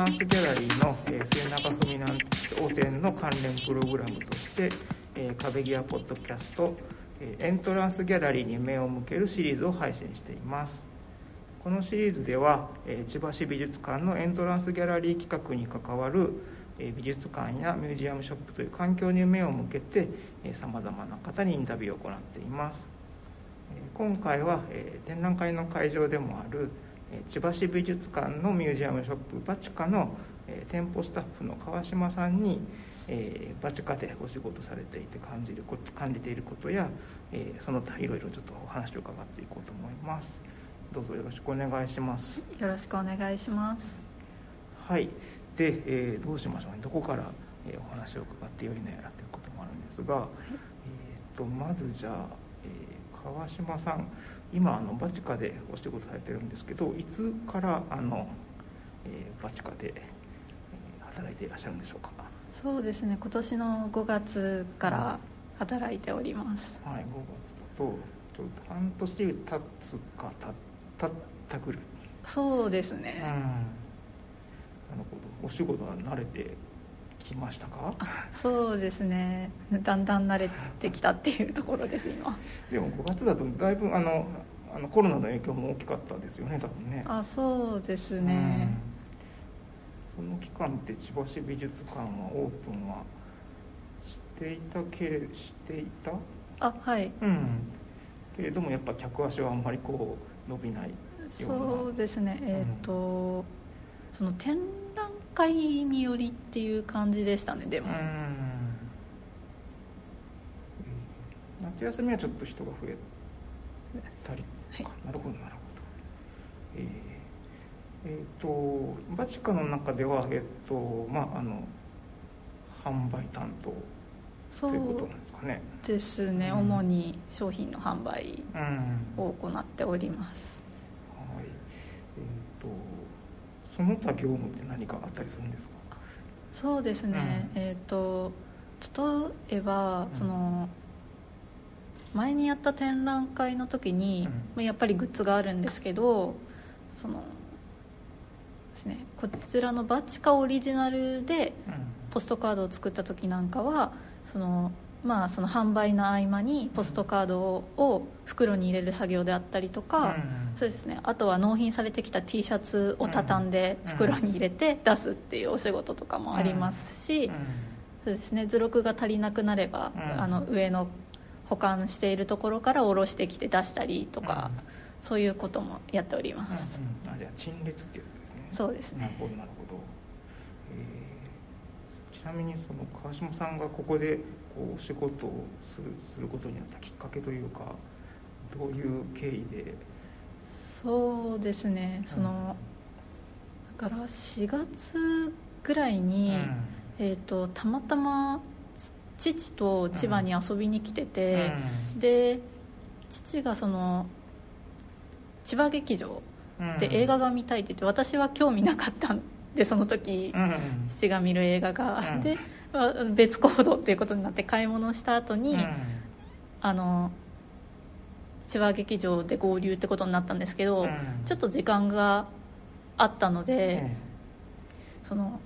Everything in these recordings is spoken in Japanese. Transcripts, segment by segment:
ランスギャラリーの、えー、末永文南汚点の関連プログラムとして、えー、壁際ポッドキャスト、えー、エントランスギャラリーに目を向けるシリーズを配信しています。このシリーズでは、えー、千葉市美術館のエントランスギャラリー企画に関わるえ美術館やミュージアムショップという環境に目を向けてさまざまな方にインタビューを行っています。今回はえ展覧会の会場でもある千葉市美術館のミュージアムショップバチカの店舗スタッフの川島さんにバチカでお仕事されていて感じること感じていることやその他いろいろちょっとお話を伺っていこうと思います。どうぞよろしくお願いします。よろしくお願いします。はい。で、えー、どうしましょうね。どこから、えー、お話を伺ってよいのやらということもあるんですが、はい、えーと、まずじゃあ、えー、川島さん今あのバチカでお仕事されてるんですけどいつからあの、えー、バチカで、えー、働いていらっしゃるんでしょうか？そうですね。今年の5月から働いております、はい、5月だとちょっと半年経つかたたったくるそうですね、うん。なるほど。お仕事は慣れてきましたか？そうですね。だんだん慣れてきたっていうところです今。でも5月だとだいぶあのあのコロナの影響も大きかったですよね多分ね。あそうですね、うん、その期間って千葉市美術館はオープンはしていたけれしていた？あはい。うん。けれどもやっぱ客足はあんまりこう伸びないそうですね。えっ、ー、と、うん。その展覧会によりっていう感じでしたねでも。夏休みはちょっと人が増えたり、はい、なるほどなるほど。えー、えー、とバチカの中ではえっ、ー、とまああの販売担当ということなんですかね。ですね、うん、主に商品の販売を行っております、うん、はいえっ、ー、とその他業務って何かあったりするんですか？そうですね、うん、えっ、ー、と例えば、その前にやった展覧会の時に、うん、やっぱりグッズがあるんですけどそのですねこちらのバチカオリジナルでポストカードを作った時なんかはそのまあ、その販売の合間にポストカードを袋に入れる作業であったりとか、そうですね、あとは納品されてきた T シャツを畳んで袋に入れて出すっていうお仕事とかもありますし、そうですね、図録が足りなくなれば、あの上の保管しているところから下ろしてきて出したりとか、そういうこともやっております、あじゃあ陳列ってやつですね。そうですね。なるほどなるほど、えー、ちなみにその川島さんがここでこうお仕事をするすることになったきっかけというかどういう経緯でそうですね。その、だから4月ぐらいに、うん、えーと、たまたま父と千葉に遊びに来てて、うん、で父がその千葉劇場で映画が見たいって言って私は興味なかったんでその時、うん、父が見る映画が、で別行動っていうことになって買い物した後に、あの千葉劇場で合流ってことになったんですけど、うん、ちょっと時間があったので、うん、その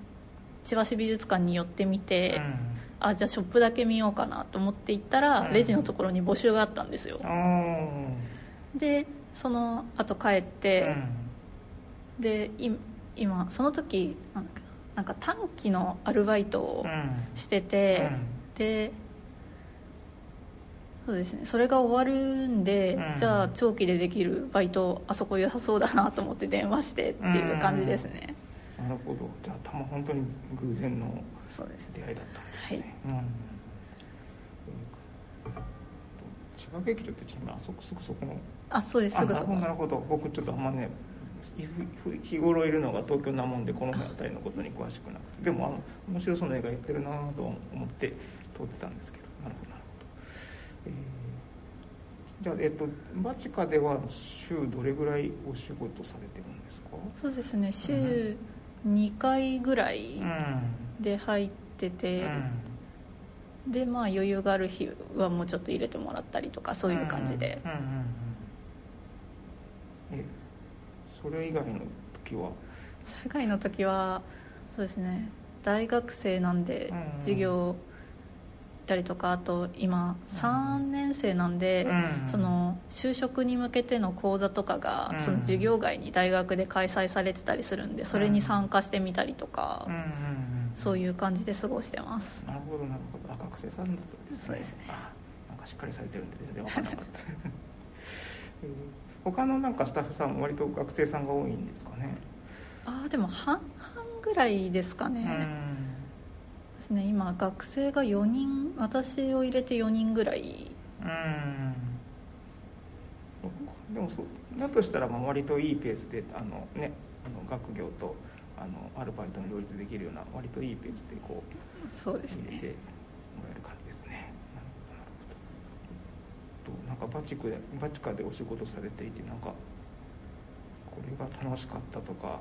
千葉市美術館に寄ってみて、うん、あじゃあショップだけ見ようかなと思って行ったら、レジのところに募集があったんですよ、でその後帰って、で今その時なんか短期のアルバイトをしてて、でそうですね。それが終わるんで、うん、じゃあ長期でできるバイトあそこ良さそうだなと思って電話してっていう感じですね、なるほど。じゃあたま本当に偶然の出会いだったんですね。はい、うん、千葉劇場って今あそこすぐそこのあそうです。すぐそこ。なるほど。僕ちょっとあんまね日頃いるのが東京なもんでこの辺りのことに詳しくなくてでもあの面白そうな映画やってるなと思って通ってたんですけど。なるほど。えー、じゃあ、えっと、バチカでは週どれぐらいお仕事されてるんですか？そうですね。週2回ぐらいで入ってて、うん、でまあ余裕がある日はもうちょっと入れてもらったりとかそういう感じで、えそれ以外の時は？それ以外の時はそうですね。大学生なんでうんうん授業行ったりとかあと今3年生なんで、うん。その就職に向けての講座とかが、うん。その授業外に大学で開催されてたりするんでそれに参加してみたりとか、うん。うんうんそういう感じで過ごしてます。なるほどなるほど。あ学生さんだったんですね。そうです。ねあなんかしっかりされてるんで全然分からなかった。えー他のなんかスタッフさん割と学生さんが多いんですかね？ああでも半々ぐらいですかね、ですね今学生が4人私を入れて4人ぐらいうんうんでもそうだとしたらまあ割といいペースであのねあの学業とあのアルバイトの両立できるような割といいペースでこうそうですね入れてもらえる感じですね。なるほどなるほど。となんかバチクでバチカでお仕事されていてなんかこれが楽しかったとか。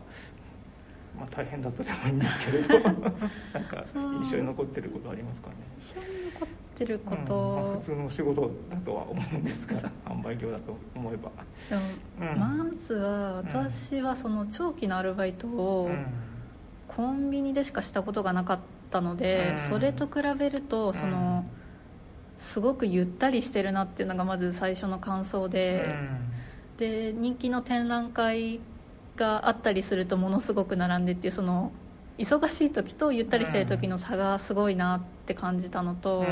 まあ大変だったでもいいんですけれど。なんか印象に残ってることありますかね。印象に残ってるこうんまあと普、通の仕事だとは思うんですが販売業だと思えば。でもうん。まずは私はその長期のアルバイトをうん。コンビニでしかしたことがなかったので、うん。それと比べるとその、すごくゆったりしてるなっていうのがまず最初の感想で、で人気の展覧会があったりするとものすごく並んでっていうその忙しい時とゆったりしてる時の差がすごいなって感じたのと、うん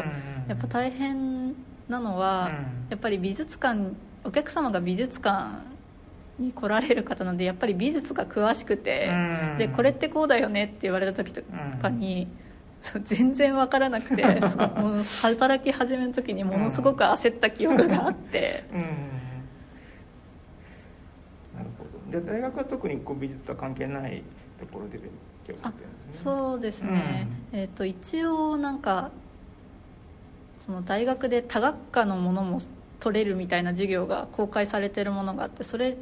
やっぱ大変なのは、うん。やっぱり美術館お客様が美術館に来られる方なんでやっぱり美術が詳しくて、うん。でこれってこうだよねって言われた時とかに、全然分からなくてもう働き始めの時にものすごく焦った記憶があって。うんなるほどで大学は特にこう美術とは関係ないところで勉強されてるんですね。そうですね、えー、と一応なんかその大学で多学科のものも取れるみたいな授業が公開されてるものがあってそれ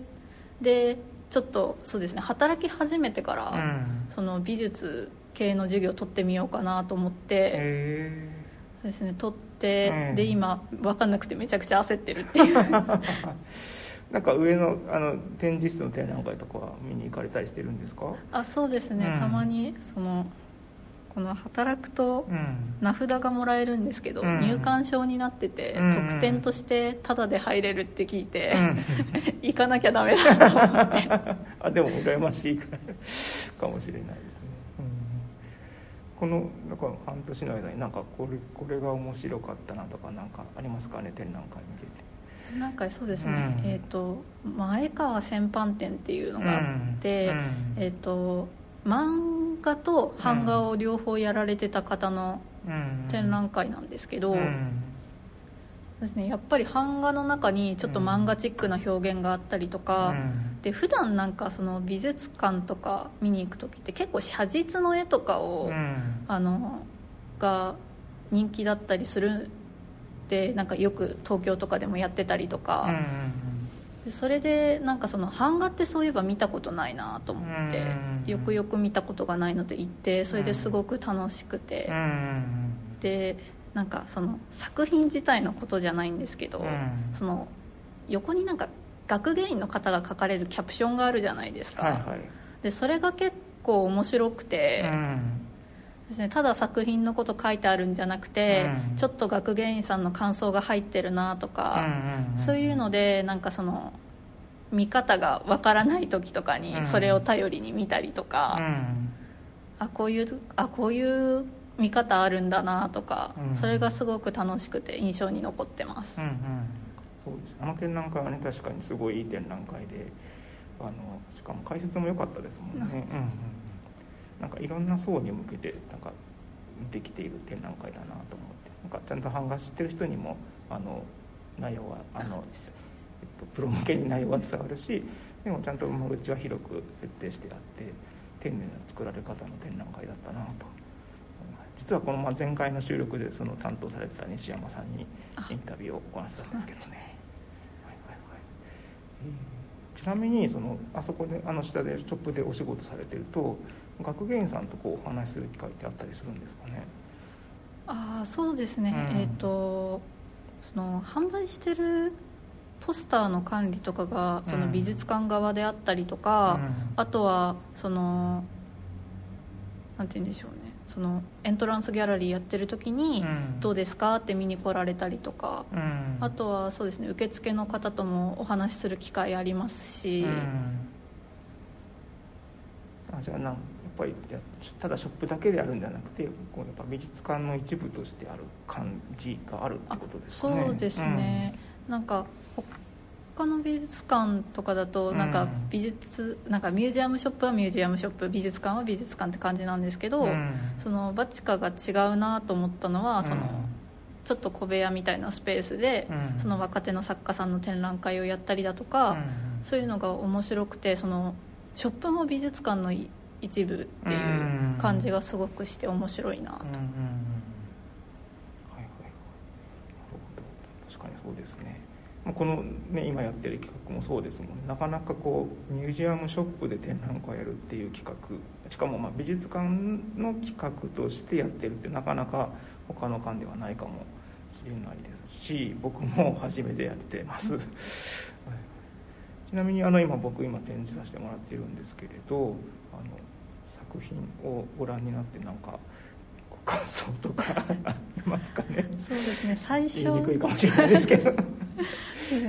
でちょっとそうですね働き始めてから、うん。その美術系の授業を取ってみようかなと思って、へそうですね取って、うん。で今分かんなくてめちゃくちゃ焦ってるっていう。ー なんか上のあの展示室の展覧会とかは見に行かれたりしてるんですか？あそうですね、うん。たまにそのこの働くとうん。名札がもらえるんですけど、うん。入館証になってて、うん。特典としてタダで入れるって聞いて、うん。行かなきゃダメだと思って。あでも羨ましいかかもしれないですね、うん。このなんか半年の間になんかこれこれが面白かったなとかなんかありますかね？展覧会見ててなんかそうですね、うん。えっ、と前川戦犯展っていうのがあって、うん。えっ、と漫画と版画を両方やられてた方のうん。展覧会なんですけど、うん。ですね、やっぱり版画の中にちょっと漫画チックな表現があったりとか、うん。で普段なんかその美術館とか見に行く時って結構写実の絵とかを、うん。あのが人気だったりするでなんかよく東京とかでもやってたりとか、うんでそれでなんかその版画ってそういえば見たことないなと思って、うんよくよく見たことがないので行ってそれですごく楽しくて、うん。でなんかその作品自体のことじゃないんですけど、うん。その横になんか学芸員の方が書かれるキャプションがあるじゃないですか、はいはい。でそれが結構面白くて、うんですね、ただ作品のこと書いてあるんじゃなくて、うんちょっと学芸員さんの感想が入ってるなとか、そういうのでなんかその見方がわからない時とかうん。にそれを頼りに見たりとか、うん。あこういうあこういう見方あるんだなとか、うん。それがすごく楽しくて印象に残ってます、うんうん。そうです。あの展覧会はね確かにすごいいい展覧会であのしかも解説も良かったですもんね、うん。うんうん、なんかいろんな層に向けてなんかできている展覧会だなと思ってなんかちゃんと版画知ってる人にもあの内容はあの、えっと、プロ向けに内容は伝わるしでもちゃんと間口は広く設定してあって丁寧な作られ方の展覧会だったなと実はこのまあ前回の収録でその担当されてた西山さんにインタビューを行ってたんですけどね。ちなみにそのあそこであの下でショップでお仕事されてると学芸員さんとこうお話しする機会ってあったりするんですかね？ああそうですね、うん。えっ、とその販売してるポスターの管理とかがその美術館側であったりとか、あとはそのなんて言うんでしょうね。そのエントランスギャラリーやってる時にうん「どうですか?」って見に来られたりとか、うん。あとはそうですね受付の方ともお話しする機会ありますし、うん。あじゃあぱりやただショップだけであるんじゃなくてこうやっぱ美術館の一部としてある感じがあるってことですかねそうですね、なんか他の美術館とかだとなんかうん美術なんかミュージアムショップはミュージアムショップ美術館は美術館って感じなんですけど、うん。そのバチカが違うなと思ったのはその、ちょっと小部屋みたいなスペースで、うん。その若手の作家さんの展覧会をやったりだとか、うん。そういうのが面白くてそのショップも美術館のい一部っていう感じがすごくして面白いなと、確かにそうですね。まあこのね今やってる企画もそうですもんね。なかなかこうミュージアムショップで展覧会やるっていう企画。しかもまあ美術館の企画としてやってるってなかなか他の館ではないかもしれないですし僕も初めてやってます、はい。ちなみにあの今僕今展示させてもらってるんですけれどあの作品をご覧になってなんかご感想とかありますかね？そうですね。最初。言いにくいかもしれないですけど。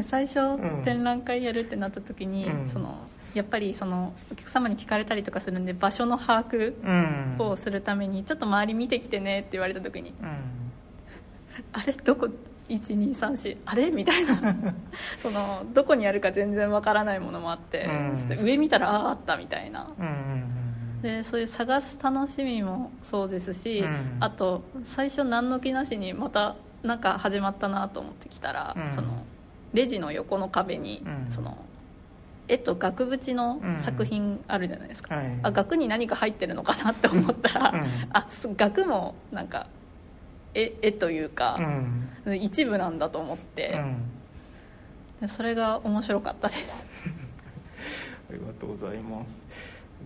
最初、ん展覧会やるってなった時に、うん。そのやっぱりそのお客様に聞かれたりとかするんで場所の把握うん。をするためにちょっと周り見てきてねって言われた時にうん。あれ？どこ？1234あれ？みたいな。そのどこにあるか全然わからないものもあって、うん。上見たらあああったみたいな。うんうんでそういう探す楽しみもそうですし、うん。あと最初何の気なしにまたなんか始まったなと思ってきたら、うん。そのレジの横の壁に、うん。その絵と額縁の作品あるじゃないですか、はい。あ額に何か入ってるのかなって思ったら、うん。あす額もなんか絵絵というかう、ん。一部なんだと思って、でそれが面白かったです。ありがとうございます。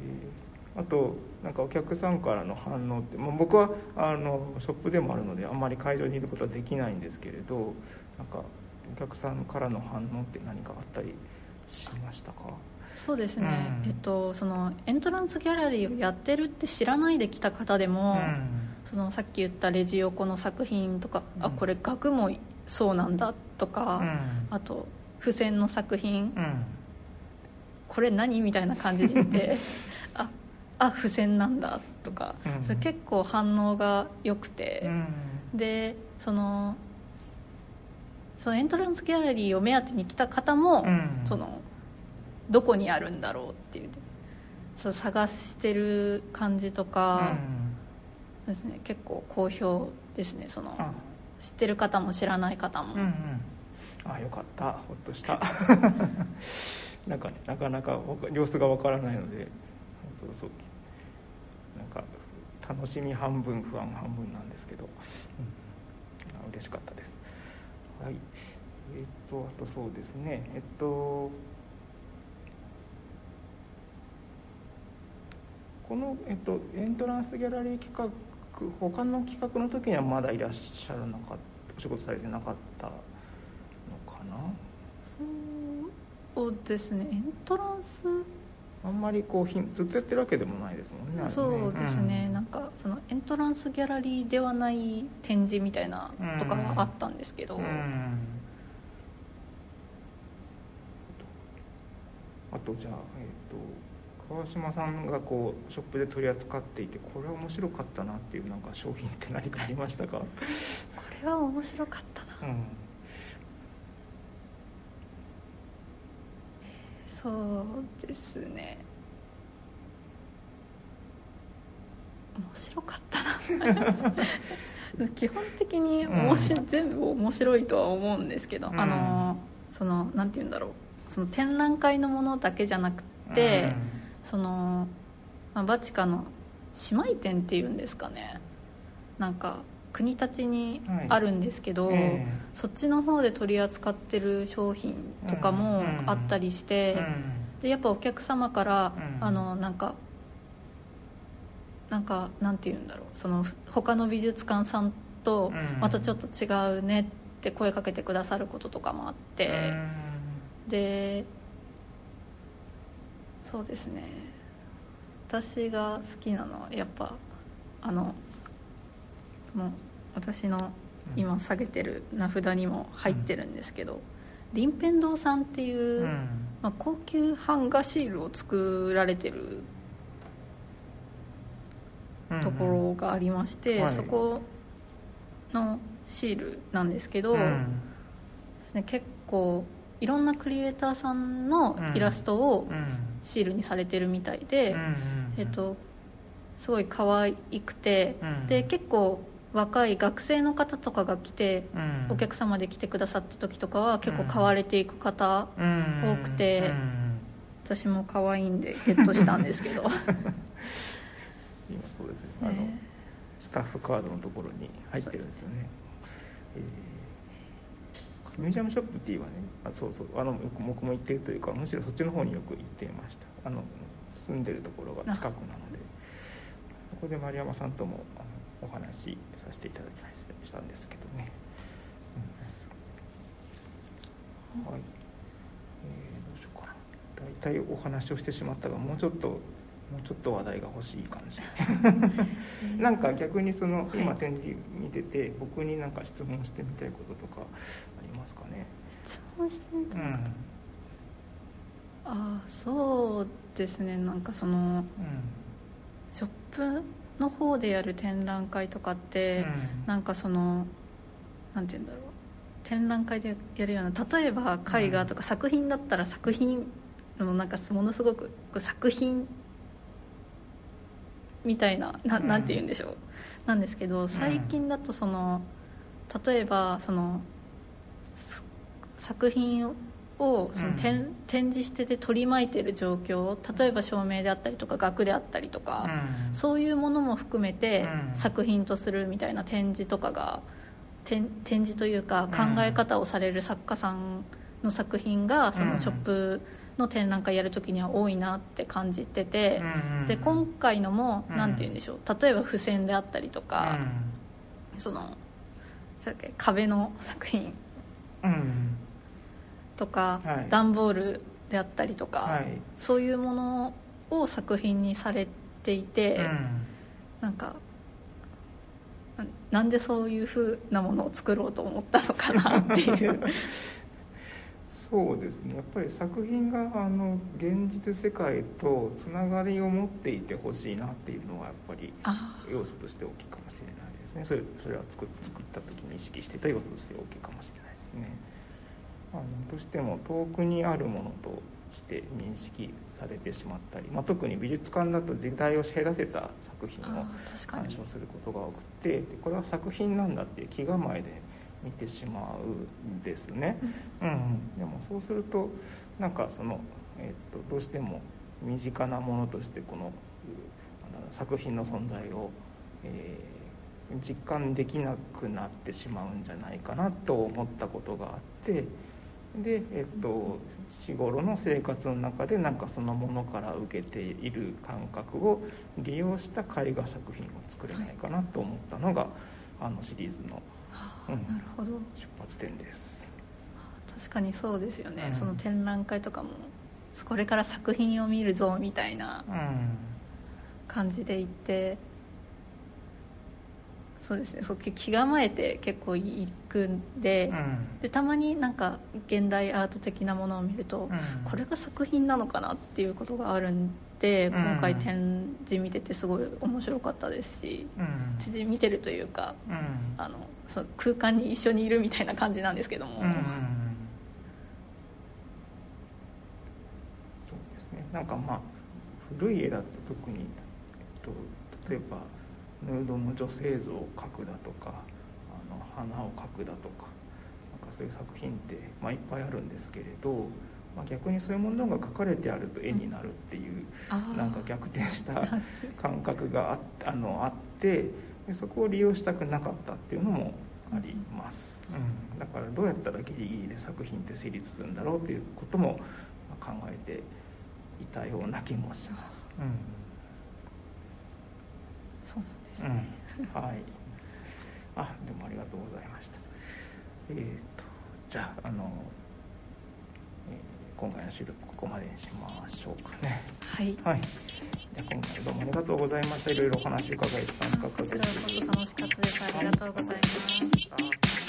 えーあとなんかお客さんからの反応って、まあ、僕はあのショップでもあるのであんまり会場にいることはできないんですけれどなんかお客さんからの反応って何かあったりしましたか？そうですね、うん。えっと、そのエントランスギャラリーをやってるって知らないで来た方でも、そのさっき言ったレジ横の作品とか、うん。あこれ額もそうなんだとか、うん。あと付箋の作品、うん。これ何？みたいな感じで言って ああ付箋なんだとか、うん。それ結構反応が良くて、うん。でそのそのエントランスギャラリーを目当てに来た方も、うん。そのどこにあるんだろうっていうそう探してる感じとかです、ね、結構好評ですねそのあ。知ってる方も知らない方も、うんうん。あよかった。ほっとした。なんかねなかなか様子がわからないのでそうそうなんか楽しみ半分不安半分なんですけど、うん、嬉しかったです。はい。えっとあとそうですね。えっとこの、えっと、エントランスギャラリー企画他の企画の時にはまだいらっしゃらなかったお仕事されてなかったのかな？そうですね。エントランスあんまりこうひんずっとやってるわけでもないですもんねそうですね、うん。なんかそのエントランスギャラリーではない展示みたいなとかはあったんですけど、うん。あとじゃあ、えー、と川島さんがこうショップで取り扱っていてこれは面白かったなっていうなんか商品って何かありましたか、これは面白かったなうんそうですね。面白かったな。基本的に面白い、全部面白いとは思うんですけど、うん。あのそのなんて言うんだろう。その展覧会のものだけじゃなくて、その、まあ、バチカの姉妹店っていうんですかね。なんか国立にあるんですけど、うんえ。そっちの方で取り扱ってる商品とかもうん。あったりしえて、でやっぱお客様から、うん。あのなんかなんかなんて言うんだろう。その他の美術館さんとうん。またちょっと違うねって声かけてくださることとかもあって、でそうですね。私が好きなのはやっぱあのもう私の今下げてる名札にも入ってるんですけど、林辺堂さんっていう、うん。まあ、高級版画シールを作られてるところがありまして、はい。そこのシールなんですけど、うん。ね結構いろんなクリエイターさんのイラストをうん。シールにされてるみたいで、うんうん。えっと、すごい可愛くて、うん。で結構若い学生の方とかが来て、うん。お客様で来てくださった時とかは結構買われていく方、うん。多くてうん。私も可愛いんでゲットしたんですけど、今そうですね。あのね。スタッフカードのところに入ってるんですよね。えーミュージアムショップ T はねあそうそうあの僕僕も行ってるというかむしろそっちの方によく行っていました。あの住んでるところが近くなのでそこで丸山さんともあのお話しさせていただいたりしたんですけどね、うん。はい、えーどうしようかな。大体お話をしてしまったがもうちょっともうちょっと話題が欲しい感じ。なんか逆にそのはい。今展示見てて僕になんか質問してみたいこととかありますかね？質問してみたい、うん。ああそうですね。なんかそのショップの方でやる展覧会とかって、なんかそのなんて言うんだろう。展覧会でやるような例えば絵画とか作品だったら作品のなんかものすごく作品みたいななうん。なんて言うんでしょう。なんですけど最近だとその例えばそのす作品をその展,、展示してて取り巻いてる状況例えば照明であったりとか額であったりとか、うん。そういうものも含めてうん。作品とするみたいな展示とかが展展示というか考え方をされる作家さんの作品がそのショップの展覧会やるときには多いなって感じててうんで今回のもうん。何て言うんでしょう。例えば付箋であったりとかその壁の作品。うんうんとかはい。段ボールであったりとかはい。そういうものを作品にされていて。うん。なんかななんでそういうふうなものを作ろうと思ったのかなっていう。そうですね。やっぱり作品があの現実世界とつながりを持っていてほしいなっていうのはやっぱりあ要素として大きいかもしれないですね。それそれは作作った時に意識していた要素として大きいかもしれないですねあのどうしても遠くにあるものとして認識されてしまったり、まあ、特に美術館だと時代を隔てた作品を鑑賞することが多くてでこれは作品なんだっていう気構えで見てしまうんですね、うん。うん、でもそうするとなんかその、えっとどうしても身近なものとしてこの作品の存在を、えー実感できなくなってしまうんじゃないかなと思ったことがあってで、えっと日頃の生活の中でなんかそのものから受けている感覚を利用した絵画作品を作れないかなと思ったのが、あのシリーズのあうんなるほど。出発点です。確かにそうですよね、うん。その展覧会とかもこれから作品を見るぞみたいなうん。感じで行ってそうですね。そう気構えて結構行くんで,、うん。でたまになんか現代アート的なものを見ると、うん。これが作品なのかなっていうことがあるんでうん。今回展示見ててすごい面白かったですしうん。展示見てるというかうん。あのそう空間に一緒にいるみたいな感じなんですけども、そうですね。なんかまあ古い絵だと特に、えっと、例えばヌードの女性像を描くだとかあの花を描くだとかなんかそういう作品って、まあ、いっぱいあるんですけれど、まあ、逆にそういうものが描かれてあると絵になるっていう、あー。なんか逆転した感覚がああのあってでそこを利用したくなかったっていうのもあります、うん、だからどうやったらギリギリで作品って成立するんだろうっていうこともまあ考えていたような気もします、そうなんですうんね、うん、はいあでもありがとうございました。えー、とじゃああの、えー今回の収録ここまでにしましょうかね。はい。はい、じゃ今回どうもありがとうございました。いろいろお話伺えて楽しかったです。こちらこそ楽しかったです。ありがとうございます